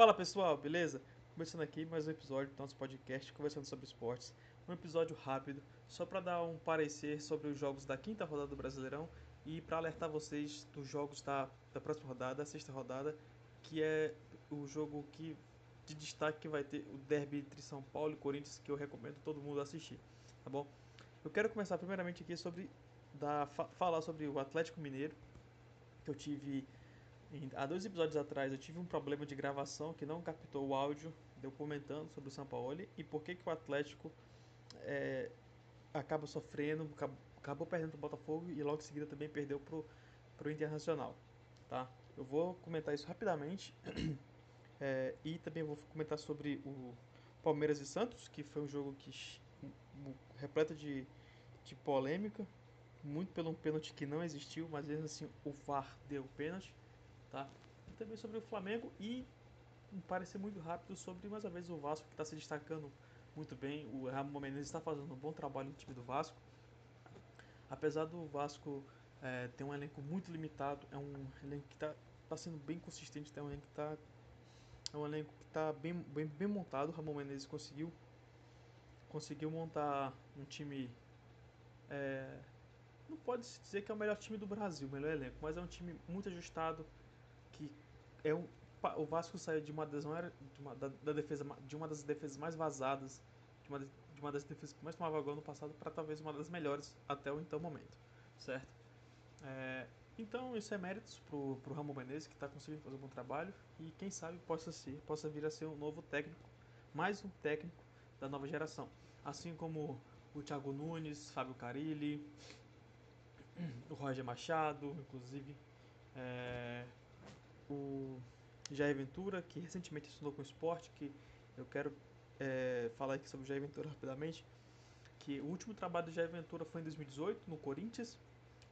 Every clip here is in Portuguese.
Fala pessoal, beleza? Começando aqui mais um episódio do nosso podcast conversando sobre esportes. Um episódio rápido, só para dar um parecer sobre os jogos da quinta rodada do Brasileirão e para alertar vocês dos jogos da, da próxima rodada, a sexta rodada, que é o jogo que de destaque que vai ter o derby entre São Paulo e Corinthians, que eu recomendo todo mundo assistir, tá bom? Eu quero começar primeiramente aqui sobre da, falar sobre o Atlético Mineiro, que eu tive há dois episódios atrás eu tive um problema de gravação que não captou o áudio, deu comentando sobre o São Paulo e por que, que o Atlético é, acaba sofrendo, acabou perdendo para o Botafogo e logo em seguida também perdeu para o Internacional. Tá? Eu vou comentar isso rapidamente é, e também vou comentar sobre o Palmeiras e Santos, que foi um jogo que repleto de, de polêmica, muito pelo pênalti que não existiu, mas mesmo assim o VAR deu pênalti tá? E também sobre o Flamengo e um parecer muito rápido sobre mais uma vez o Vasco que está se destacando muito bem. O Ramon Menezes está fazendo um bom trabalho no time do Vasco. Apesar do Vasco é, ter um elenco muito limitado, é um elenco que está tá sendo bem consistente, é um elenco que está é um elenco que está bem, bem, bem montado. O Ramon Menezes conseguiu conseguiu montar um time é, não pode se dizer que é o melhor time do Brasil, o melhor elenco, mas é um time muito ajustado, que é um, o Vasco saiu de uma das de uma, da, da, defesa de uma das defesas mais vazadas, de uma, de uma das defesas que mais tomava gol no passado para talvez uma das melhores até o então momento, certo? É, então isso é méritos pro pro Ramon Menezes que está conseguindo fazer um bom trabalho e quem sabe possa ser, possa vir a ser um novo técnico, mais um técnico da nova geração, assim como o Thiago Nunes, Fábio Carilli, o Roger Machado, inclusive. É, o Jair Ventura, que recentemente assinou com esporte, que eu quero é, falar aqui sobre o Jair Ventura rapidamente, que o último trabalho do Jair Ventura foi em 2018, no Corinthians,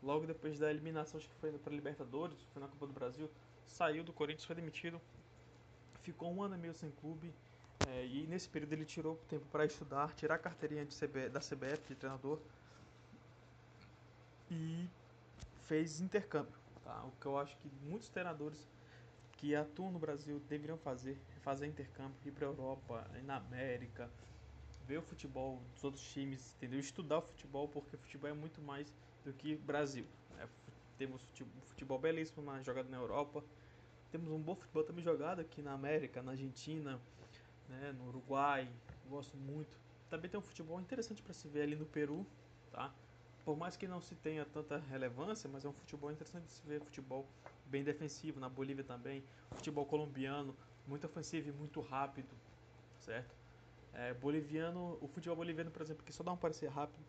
logo depois da eliminação, acho que foi para Libertadores, foi na Copa do Brasil, saiu do Corinthians, foi demitido, ficou um ano e meio sem clube, é, e nesse período ele tirou tempo para estudar, tirar a carteirinha CB, da CBF de treinador e fez intercâmbio, tá? o que eu acho que muitos treinadores que atuam no Brasil deveriam fazer, fazer intercâmbio, ir para a Europa, ir na América, ver o futebol dos outros times, entendeu? Estudar o futebol, porque o futebol é muito mais do que Brasil. Né? Temos futebol belíssimo na, jogado na Europa, temos um bom futebol também jogado aqui na América, na Argentina, né? no Uruguai, gosto muito. Também tem um futebol interessante para se ver ali no Peru, tá? por mais que não se tenha tanta relevância, mas é um futebol interessante de se ver, futebol bem defensivo, na Bolívia também, futebol colombiano, muito ofensivo e muito rápido, certo? É, boliviano, o futebol boliviano, por exemplo, que só dá um parecer rápido,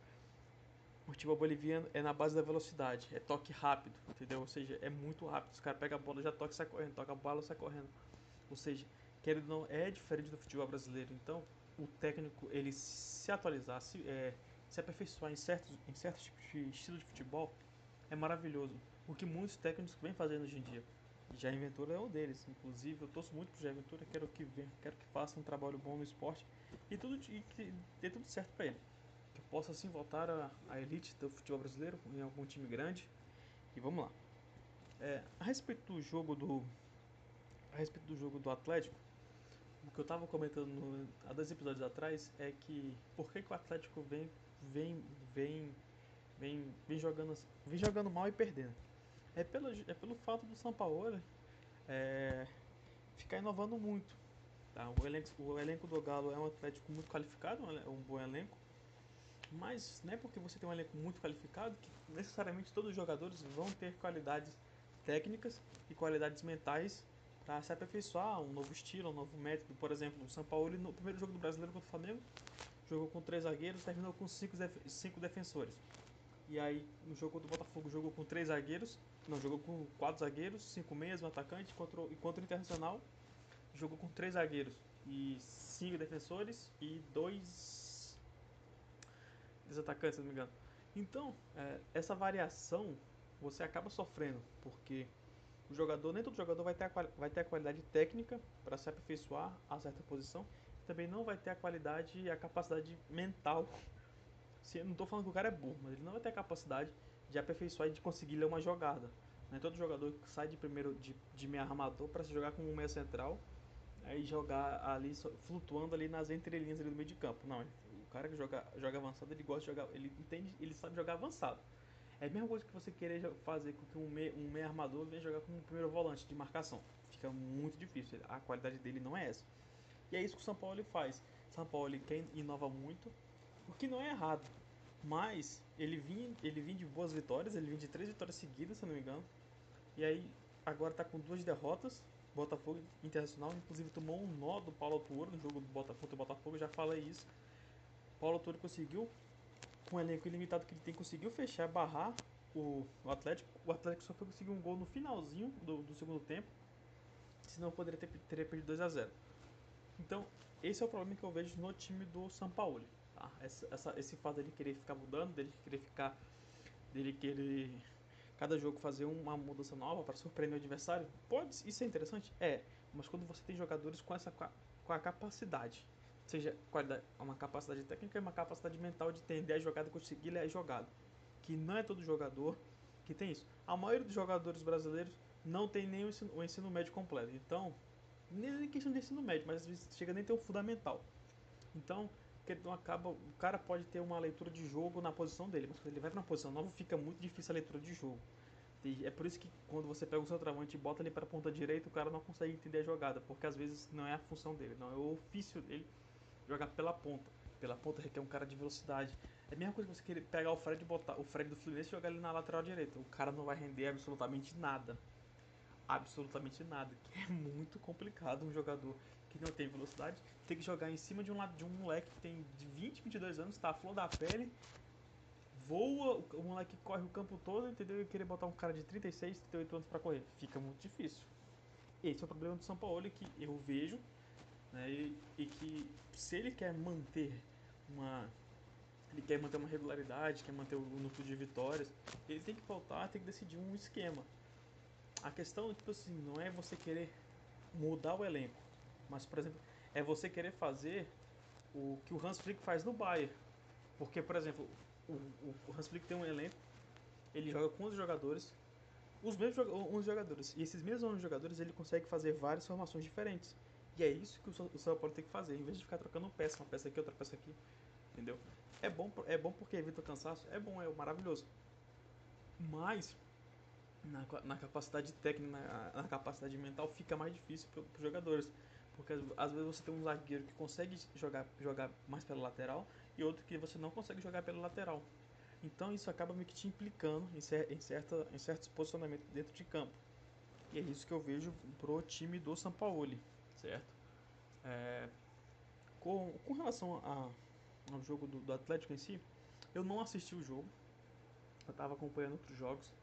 o futebol boliviano é na base da velocidade, é toque rápido, entendeu? Ou seja, é muito rápido, os caras pegam a bola, já toca e sai correndo, toca a bola sai correndo. Ou seja, querendo ou não, é diferente do futebol brasileiro, então o técnico, ele se atualizar, se, é, se aperfeiçoar em certos, em certos tipos de estilo de futebol é maravilhoso. O que muitos técnicos vêm fazendo hoje em dia. Jair Ventura é um deles. Inclusive, eu torço muito pro Jair Ventura, quero que venha, quero que faça um trabalho bom no esporte e tudo e que dê tudo certo para ele. Que possa assim voltar à elite do futebol brasileiro em algum time grande. E vamos lá. É, a respeito do jogo do a respeito do jogo do Atlético, o que eu estava comentando no, há dois episódios atrás é que por que, que o Atlético vem vem vem vem, vem jogando vem jogando mal e perdendo é pelo é pelo fato do São Paulo é, ficar inovando muito tá? o elenco o elenco do Galo é um Atlético muito qualificado é um bom elenco mas não é porque você tem um elenco muito qualificado que necessariamente todos os jogadores vão ter qualidades técnicas e qualidades mentais para se aperfeiçoar um novo estilo, um novo método. Por exemplo, o São Paulo no primeiro jogo do Brasileiro contra o Flamengo jogou com três zagueiros, terminou com cinco, cinco defensores. E aí no jogo do Botafogo jogou com três zagueiros, não jogou com quatro zagueiros, cinco meias, um atacante, enquanto, enquanto o Internacional jogou com três zagueiros e cinco defensores e dois, dois atacantes, se não me engano. Então, é, essa variação você acaba sofrendo, porque o jogador, nem todo jogador vai ter a, vai ter a qualidade técnica para se aperfeiçoar a certa posição, também não vai ter a qualidade e a capacidade mental. Se, não estou falando que o cara é burro, mas ele não vai ter a capacidade de aperfeiçoar e de conseguir ler uma jogada. Não é todo jogador que sai de primeiro de, de meia armador para se jogar como um meia central aí jogar ali flutuando ali nas entrelinhas ali do meio de campo. Não, o cara que joga, joga avançado, ele gosta de jogar, ele entende, ele sabe jogar avançado. É a mesma coisa que você querer fazer com que um meio, um armador venha jogar como primeiro volante de marcação. Fica muito difícil. A qualidade dele não é essa. E é isso que o São Paulo faz. São Paulo quer inova muito, o que não é errado. Mas ele vinha, ele vinha de boas vitórias, ele vinha de três vitórias seguidas, se não me engano. E aí agora está com duas derrotas. Botafogo Internacional, inclusive tomou um nó do Paulo Tuoro no jogo do Botafogo, contra o Botafogo, já falei isso. Paulo Tuoro conseguiu, com o elenco ilimitado que ele tem, conseguiu fechar, barrar o, o Atlético. O Atlético só foi conseguir um gol no finalzinho do, do segundo tempo, senão poderia ter, perdido 2 a 0 Então, esse é o problema que eu vejo no time do São Paulo. Tá? Essa, essa, esse fato dele querer ficar mudando, dele querer ficar. dele querer cada jogo fazer uma mudança nova para surpreender o adversário, pode isso é interessante? É, mas quando você tem jogadores com essa com a capacidade, seja qualidade, uma capacidade técnica e uma capacidade mental de entender a jogada e conseguir ler a jogada, que não é todo jogador que tem isso. A maioria dos jogadores brasileiros não tem nem o ensino, o ensino médio completo, então nem questão de ensino médio, mas chega nem ter o fundamental. Então, não acaba, o cara pode ter uma leitura de jogo na posição dele, mas quando ele vai para uma posição nova fica muito difícil a leitura de jogo. E é por isso que quando você pega o seu travante e bota ele para a ponta direita, o cara não consegue entender a jogada, porque às vezes não é a função dele, não é o ofício dele jogar pela ponta. Pela ponta requer um cara de velocidade. É a mesma coisa que você querer pegar o Fred e botar o Fred do Fluminense e jogar ele na lateral direita. O cara não vai render absolutamente nada. Absolutamente nada. Que é muito complicado um jogador que não tem velocidade, tem que jogar em cima de um, de um moleque que tem de 20, 22 anos, tá flor da pele, voa, o moleque corre o campo todo, entendeu? E querer botar um cara de 36, 38 anos para correr, fica muito difícil. Esse é o problema do São Paulo que eu vejo, né? E, e que se ele quer manter uma ele quer manter uma regularidade, quer manter o núcleo de vitórias, ele tem que voltar, tem que decidir um esquema. A questão, tipo assim, não é você querer mudar o elenco. Mas, por exemplo, é você querer fazer o que o Hans Flick faz no Bayern. Porque, por exemplo, o, o Hans Flick tem um elenco, ele joga com 11 jogadores, os mesmos 11 jogadores. E esses mesmos 11 jogadores ele consegue fazer várias formações diferentes. E é isso que o São Paulo tem que fazer, em vez de ficar trocando peça, uma peça aqui, outra peça aqui. Entendeu? É bom, é bom porque evita o cansaço, é bom, é maravilhoso. Mas na, na capacidade técnica, na, na, capacidade mental, fica mais difícil para os jogadores. Porque às vezes você tem um zagueiro que consegue jogar, jogar mais pela lateral e outro que você não consegue jogar pela lateral. Então isso acaba meio que te implicando em, cer em, certa, em certos posicionamentos dentro de campo. E é isso que eu vejo pro time do Sampaoli, certo? É, com, com relação a, ao jogo do, do Atlético em si, eu não assisti o jogo. Eu estava acompanhando outros jogos,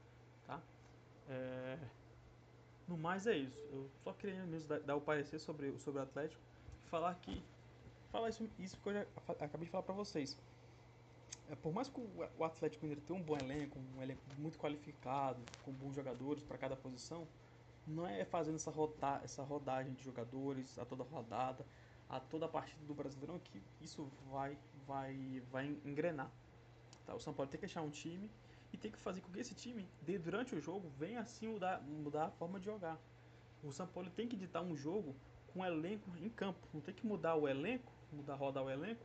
tá? É, no mais é isso. Eu só queria mesmo dar, o parecer sobre, sobre o Atlético e falar que. Falar isso, isso que eu já acabei de falar para vocês. É, por mais que o Atlético Mineiro tenha um bom elenco, um elenco muito qualificado, com bons jogadores para cada posição, não é fazendo essa, roda, essa rodagem de jogadores a toda rodada, a toda partida do Brasileirão que isso vai, vai, vai engrenar. Tá? O São Paulo tem que achar um time e tem que fazer com que esse time, de, durante o jogo, venha assim mudar, mudar a forma de jogar. O São Paulo tem que ditar um jogo com elenco em campo, não tem que mudar o elenco, mudar rodar o elenco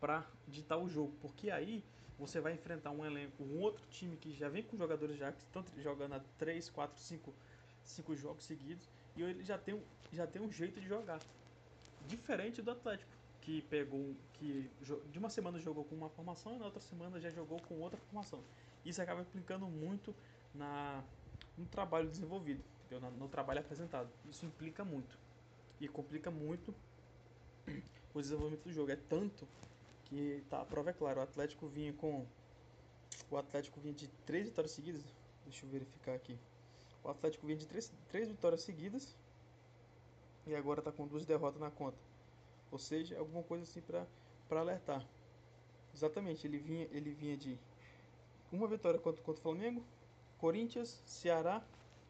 para ditar o jogo, porque aí você vai enfrentar um elenco, um outro time que já vem com jogadores já que estão jogando há 3, 4, 5, 5 jogos seguidos e ele já tem, já tem um jeito de jogar. Diferente do Atlético que pegou que de uma semana jogou com uma formação e na outra semana já jogou com outra formação isso acaba implicando muito na, no trabalho desenvolvido, no, no trabalho apresentado. Isso implica muito e complica muito o desenvolvimento do jogo. É tanto que tá, a prova é clara, o Atlético vinha com o Atlético vinha de três vitórias seguidas. Deixa eu verificar aqui. O Atlético vinha de três, três vitórias seguidas e agora está com duas derrotas na conta. Ou seja, alguma coisa assim para alertar. Exatamente, ele vinha, ele vinha de uma vitória contra, contra o Flamengo, Corinthians, Ceará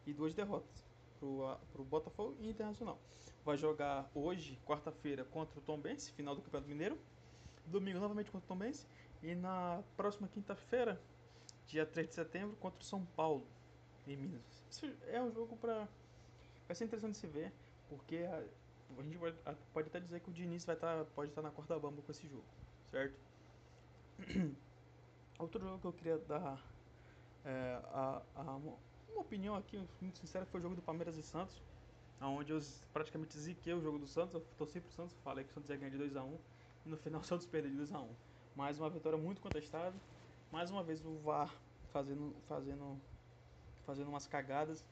e duas derrotas para o Botafogo e Internacional. Vai jogar hoje, quarta-feira, contra o Tom final do Campeonato Mineiro. Domingo novamente contra o Tom. E na próxima quinta-feira, dia 3 de setembro, contra o São Paulo, em Minas. Isso é um jogo para. Vai ser interessante se ver, porque gente pode, pode até dizer que o Diniz vai estar, tá, pode estar tá na corda bamba com esse jogo, certo? Outro jogo que eu queria dar é, a, a, uma opinião aqui, muito sincera, foi o jogo do Palmeiras e Santos, onde eu praticamente ziquei o jogo do Santos, eu torci pro Santos, falei que o Santos ia ganhar de 2x1, e no final o Santos perdeu de 2x1. Mais uma vitória muito contestada, mais uma vez o VAR fazendo, fazendo, fazendo umas cagadas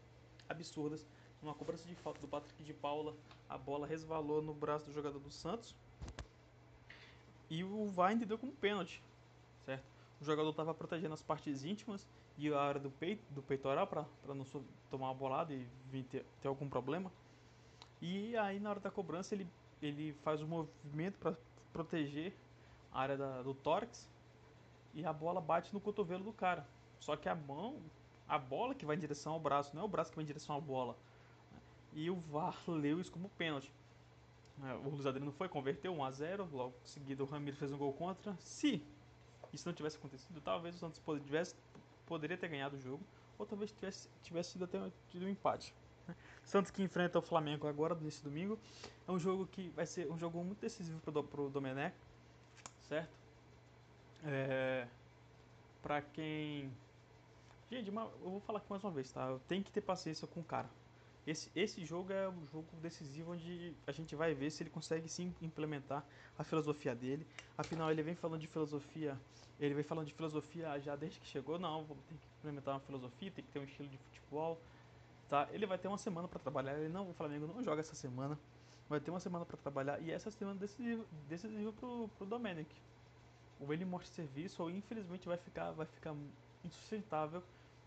absurdas, uma cobrança de falta do Patrick de Paula, a bola resvalou no braço do jogador do Santos, e o VAR entendeu como pênalti, certo? O jogador estava protegendo as partes íntimas e a área do peito, do peitoral para não tomar uma bolada e vir ter, ter, algum problema. E aí na hora da cobrança ele, ele faz um movimento para proteger a área da, do tórax e a bola bate no cotovelo do cara. Só que a mão, a bola que vai em direção ao braço, não é o braço que vai em direção à bola. E o VAR leu isso como pênalti. É, o Luiz Adriano foi, converteu 1 a 0 logo em seguida o Ramiro fez um gol contra. Se isso não tivesse acontecido, talvez o Santos tivesse, poderia ter ganhado o jogo, ou talvez tivesse, tivesse sido até tido um empate. Né? Santos que enfrenta o Flamengo agora, nesse domingo, é um jogo que vai ser um jogo muito decisivo para o Domenech, certo? É, para quem... Gente, eu vou falar aqui mais uma vez, tá? Tem que ter paciência com o cara. Esse, esse jogo é um jogo decisivo onde a gente vai ver se ele consegue sim implementar a filosofia dele. Afinal, ele vem falando de filosofia, ele vem falando de filosofia já desde que chegou. Não, tem que implementar uma filosofia, tem que ter um estilo de futebol. Tá? Ele vai ter uma semana para trabalhar. Ele não, o Flamengo não joga essa semana. Vai ter uma semana para trabalhar e essa semana decisiva, decisiva pro, pro Domenic. Ou ele mostra serviço ou infelizmente vai ficar, vai ficar insustentável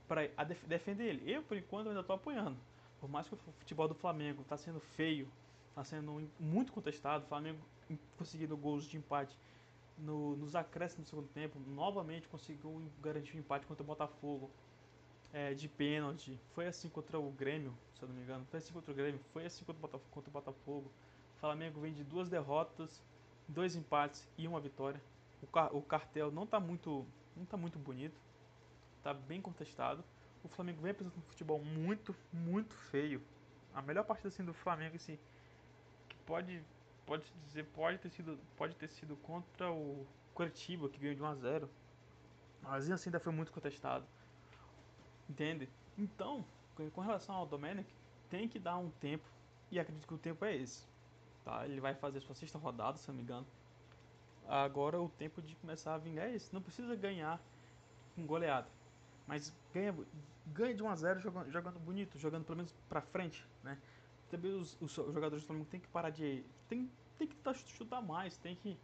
para defender ele. Eu, por enquanto, ainda estou apoiando por mais que o futebol do Flamengo está sendo feio, está sendo muito contestado, o Flamengo conseguindo gols de empate no, nos acréscimos do segundo tempo, novamente conseguiu garantir um empate contra o Botafogo é, de pênalti. Foi assim contra o Grêmio, se eu não me engano. Foi assim contra o Grêmio, foi assim contra o Botafogo. Contra o Botafogo. O Flamengo vem de duas derrotas, dois empates e uma vitória. O, car o cartel não está muito, não tá muito bonito, está bem contestado o Flamengo vem apresentando um futebol muito, muito feio. A melhor partida assim do Flamengo assim que pode pode se dizer pode ter sido pode ter sido contra o Curitiba que ganhou de 1 a 0. Mas assim ainda foi muito contestado. Entende? Então, com relação ao Domenic, tem que dar um tempo e acredito que o tempo é esse. Tá? Ele vai fazer sua sexta rodada, se não me engano. Agora o tempo de começar a vingar é esse. Não precisa ganhar com goleada mas ganha, ganha de 1 a 0 jogando, jogando bonito, jogando pelo menos para frente, né? Também os, os, jogadores do Flamengo tem que parar de tem tem que chutar mais, tem que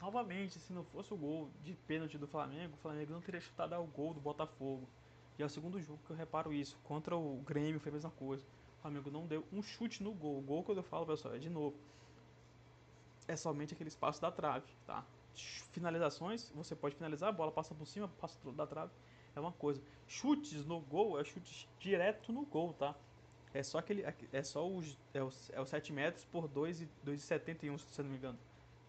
novamente, se não fosse o gol de pênalti do Flamengo, o Flamengo não teria chutado ao gol do Botafogo. E é o segundo jogo que eu reparo isso. Contra o Grêmio foi a mesma coisa. O Flamengo não deu um chute no gol. O gol que eu falo, pessoal, é de novo. É somente aquele espaço da trave, tá? Finalizações, você pode finalizar, a bola passa por cima, passa da trave é uma coisa. Chutes no gol é chutes direto no gol, tá? É só aquele. É só os. É os, é os 7 metros por 2,71, se não me engano.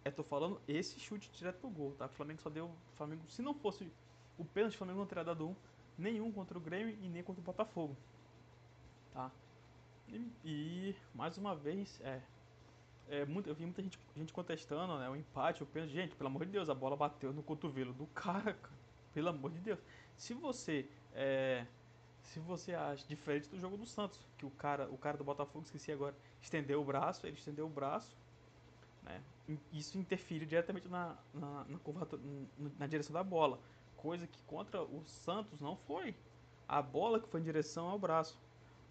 É, tô falando esse chute direto no gol, tá? O Flamengo só deu. Flamengo, se não fosse o pênalti, o Flamengo não teria dado um. Nenhum contra o Grêmio e nem contra o Botafogo. Tá? E, e mais uma vez, é. É, muito, eu vi muita gente, gente contestando né, o empate, o pênalti. Gente, pelo amor de Deus, a bola bateu no cotovelo do cara, cara. Pelo amor de Deus. Se você é, se você acha diferente do jogo do Santos, que o cara, o cara do Botafogo, esqueci agora, estendeu o braço, ele estendeu o braço, né? Isso interfere diretamente na, na, na, na direção da bola, coisa que contra o Santos não foi. A bola que foi em direção ao braço.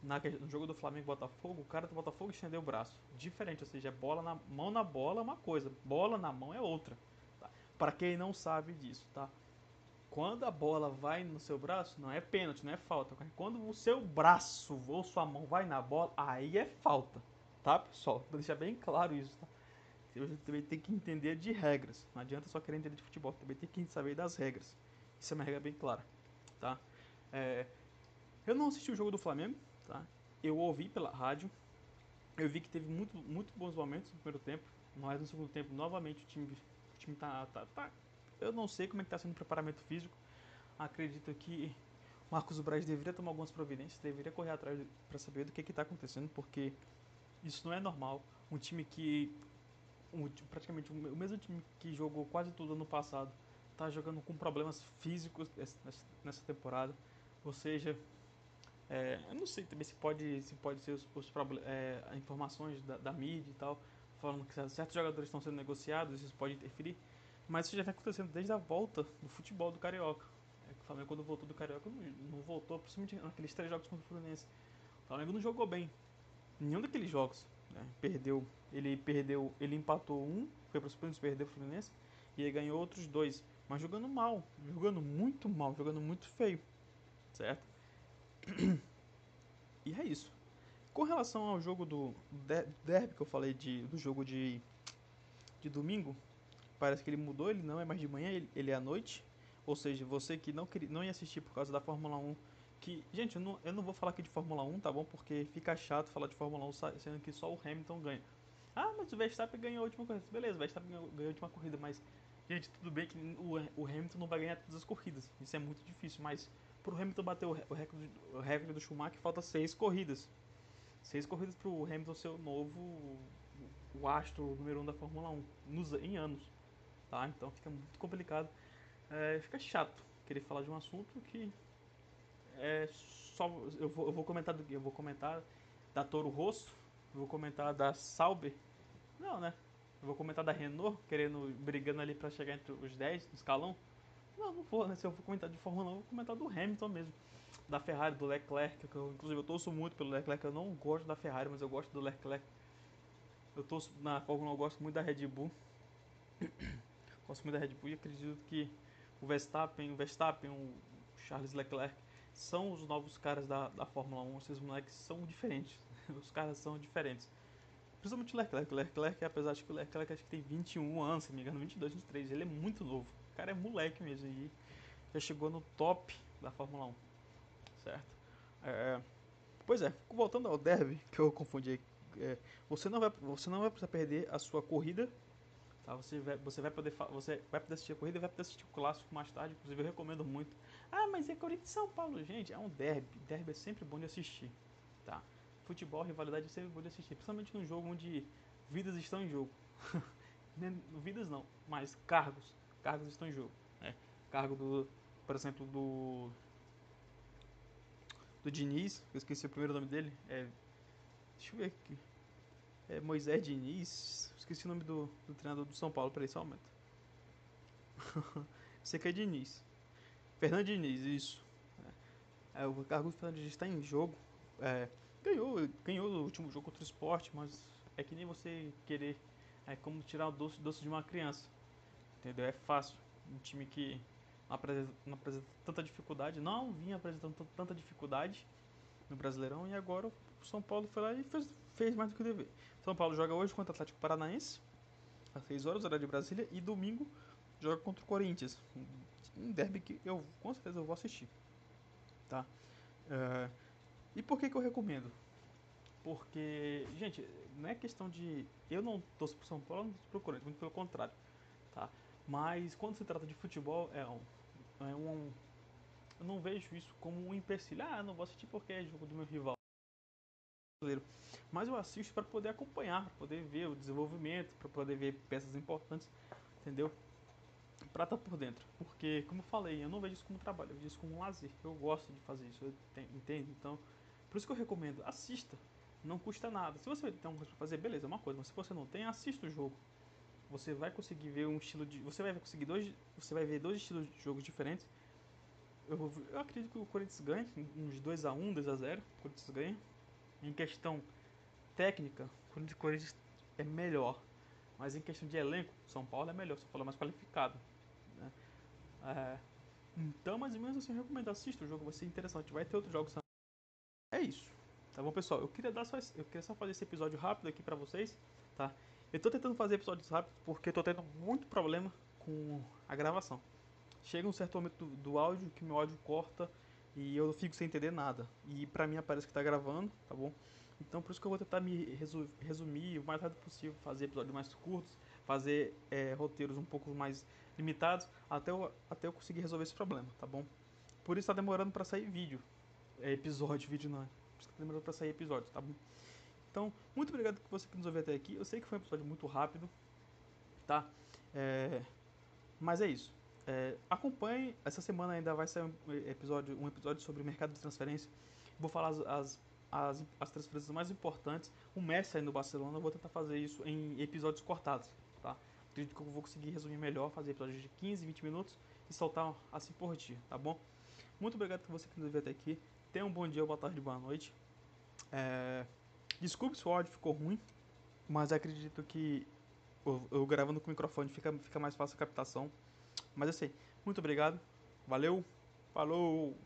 Na, no jogo do Flamengo Botafogo, o cara do Botafogo estendeu o braço. Diferente, ou seja, bola na mão na bola é uma coisa, bola na mão é outra. Tá? Para quem não sabe disso, tá? Quando a bola vai no seu braço, não é pênalti, não é falta. Quando o seu braço ou sua mão vai na bola, aí é falta. Tá, pessoal? Vou deixar bem claro isso, tá? Você também tem que entender de regras. Não adianta só querer entender de futebol, também tem que saber das regras. Isso é uma regra bem clara, tá? É... Eu não assisti o jogo do Flamengo, tá? Eu ouvi pela rádio. Eu vi que teve muito, muito bons momentos no primeiro tempo. Mas no segundo tempo, novamente, o time, o time tá, tá, tá eu não sei como é que está sendo o preparamento físico. Acredito que Marcos Braz deveria tomar algumas providências, deveria correr atrás para saber do que está acontecendo, porque isso não é normal. um time que um, praticamente o mesmo time que jogou quase tudo ano passado tá jogando com problemas físicos nessa temporada. Ou seja, é, eu não sei também se pode, se pode ser os, os é, informações da, da, mídia e tal, falando que certos jogadores estão sendo negociados, isso pode interferir. Mas isso já vem acontecendo desde a volta do futebol do Carioca. É, o Flamengo, quando voltou do Carioca, não, não voltou, principalmente naqueles três jogos contra o Fluminense. O Flamengo não jogou bem. Nenhum daqueles jogos. Né? Perdeu. Ele perdeu. Ele empatou um, foi para os pênaltis, perdeu o Fluminense. E ele ganhou outros dois. Mas jogando mal. Jogando muito mal. Jogando muito feio. Certo? E é isso. Com relação ao jogo do derby que eu falei de, do jogo de, de domingo, parece que ele mudou, ele não é mais de manhã, ele, ele é à noite. Ou seja, você que não, queria, não ia assistir por causa da Fórmula 1, que, gente, eu não, eu não vou falar aqui de Fórmula 1, tá bom? Porque fica chato falar de Fórmula 1 sendo que só o Hamilton ganha. Ah, mas o Verstappen ganhou a última corrida. Beleza, o Verstappen ganhou, ganhou a última corrida, mas, gente, tudo bem que o, o Hamilton não vai ganhar todas as corridas. Isso é muito difícil, mas pro Hamilton bater o, recorde, o recorde do Schumacher, falta seis corridas. Seis corridas pro Hamilton ser o novo o astro número um da Fórmula 1 nos, em anos. Tá? Então fica muito complicado. É, fica chato querer falar de um assunto que é só eu vou, eu vou comentar do eu vou comentar da Toro Rosso, eu vou comentar da Sauber. Não, né? Eu vou comentar da Renault, querendo brigando ali para chegar entre os 10 no escalão. Não, não vou, né? Se eu for comentar de Fórmula 1, eu vou comentar do Hamilton mesmo. Da Ferrari, do Leclerc, que eu, inclusive eu torço muito pelo Leclerc, eu não gosto da Ferrari, mas eu gosto do Leclerc. Eu torço na Fórmula 1, eu gosto muito da Red Bull. Gosto muito da Red Bull e acredito que o Verstappen, o Verstappen, o Charles Leclerc são os novos caras da, da Fórmula 1. Esses moleques são diferentes. Os caras são diferentes. Principalmente o Leclerc. O Leclerc, apesar de que o Leclerc acho que tem 21 anos, se me engano, 22, 23, ele é muito novo cara é moleque mesmo e já chegou no top da Fórmula 1, certo? É, pois é, voltando ao derby, que eu confundi, é, você, não vai, você não vai precisar perder a sua corrida, tá? Você vai, você vai poder você vai poder assistir a corrida e vai poder assistir o clássico mais tarde, inclusive eu recomendo muito. Ah, mas é Corinthians São Paulo, gente, é um derby, derby é sempre bom de assistir, tá? Futebol, rivalidade é sempre bom de assistir, principalmente num jogo onde vidas estão em jogo. vidas não, mas cargos cargos estão em jogo. Né? Cargo do, por exemplo, do do Diniz, eu esqueci o primeiro nome dele, é, deixa eu ver aqui, é Moisés Diniz, esqueci o nome do, do treinador do São Paulo, peraí, só aumenta. Você que é Diniz. Fernando Diniz, isso. É, o Fernando Diniz está em jogo. É, ganhou, ganhou o último jogo contra o esporte, mas é que nem você querer é como tirar o doce, doce de uma criança. Entendeu? É fácil. Um time que não apresenta, não apresenta tanta dificuldade, não vinha apresentando tanta dificuldade no Brasileirão e agora o São Paulo foi lá e fez, fez mais do que dever. São Paulo joga hoje contra o Atlético Paranaense, às 6 horas, horário de Brasília, e domingo joga contra o Corinthians. Um derby que eu com certeza eu vou assistir. Tá? Uh, e por que, que eu recomendo? Porque, gente, não é questão de. Eu não torço pro São Paulo, não torço pro Corinthians, muito pelo contrário. Tá? Mas quando se trata de futebol, é um, é um. Eu não vejo isso como um empecilho. Ah, não vou assistir porque é jogo do meu rival. Mas eu assisto para poder acompanhar, para poder ver o desenvolvimento, para poder ver peças importantes, entendeu? Pra estar tá por dentro. Porque, como eu falei, eu não vejo isso como trabalho, eu vejo isso como um lazer. Eu gosto de fazer isso, entende? Então, por isso que eu recomendo, assista. Não custa nada. Se você tem alguma coisa pra fazer, beleza, é uma coisa. Mas se você não tem, assista o jogo você vai conseguir ver um estilo de. Você vai conseguir dois. Você vai ver dois estilos de jogos diferentes. Eu, eu acredito que o Corinthians ganha, uns 2x1, 2x0. O Corinthians ganha. Em questão técnica, o Corinthians é melhor. Mas em questão de elenco, São Paulo é melhor, São Paulo é mais qualificado. Né? É, então, mais ou menos assim, eu recomendo. Assista o jogo, vai ser interessante. Vai ter outros jogos também. É isso. Tá bom, pessoal? Eu queria, dar só, eu queria só fazer esse episódio rápido aqui pra vocês, tá? Eu tô tentando fazer episódios rápidos porque eu tô tendo muito problema com a gravação. Chega um certo momento do, do áudio que meu áudio corta e eu fico sem entender nada. E pra mim aparece que tá gravando, tá bom? Então por isso que eu vou tentar me resumir o mais rápido possível, fazer episódios mais curtos, fazer é, roteiros um pouco mais limitados, até eu, até eu conseguir resolver esse problema, tá bom? Por isso tá demorando para sair vídeo. É, episódio, vídeo não. Por isso que tá demorando pra sair episódio, tá bom? Então, muito obrigado por você que nos ouviu até aqui. Eu sei que foi um episódio muito rápido, tá? É... Mas é isso. É... Acompanhe. Essa semana ainda vai sair um episódio, um episódio sobre o mercado de transferência. Vou falar as, as, as, as transferências mais importantes. O Messi aí no Barcelona, eu vou tentar fazer isso em episódios cortados, tá? Acredito que eu vou conseguir resumir melhor, fazer episódios de 15, 20 minutos e soltar assim por dia, tá bom? Muito obrigado por você que nos viu até aqui. Tenha um bom dia, boa tarde, boa noite. É... Desculpe se o áudio ficou ruim, mas acredito que eu, eu gravando com o microfone fica, fica mais fácil a captação. Mas eu sei. Muito obrigado. Valeu. Falou.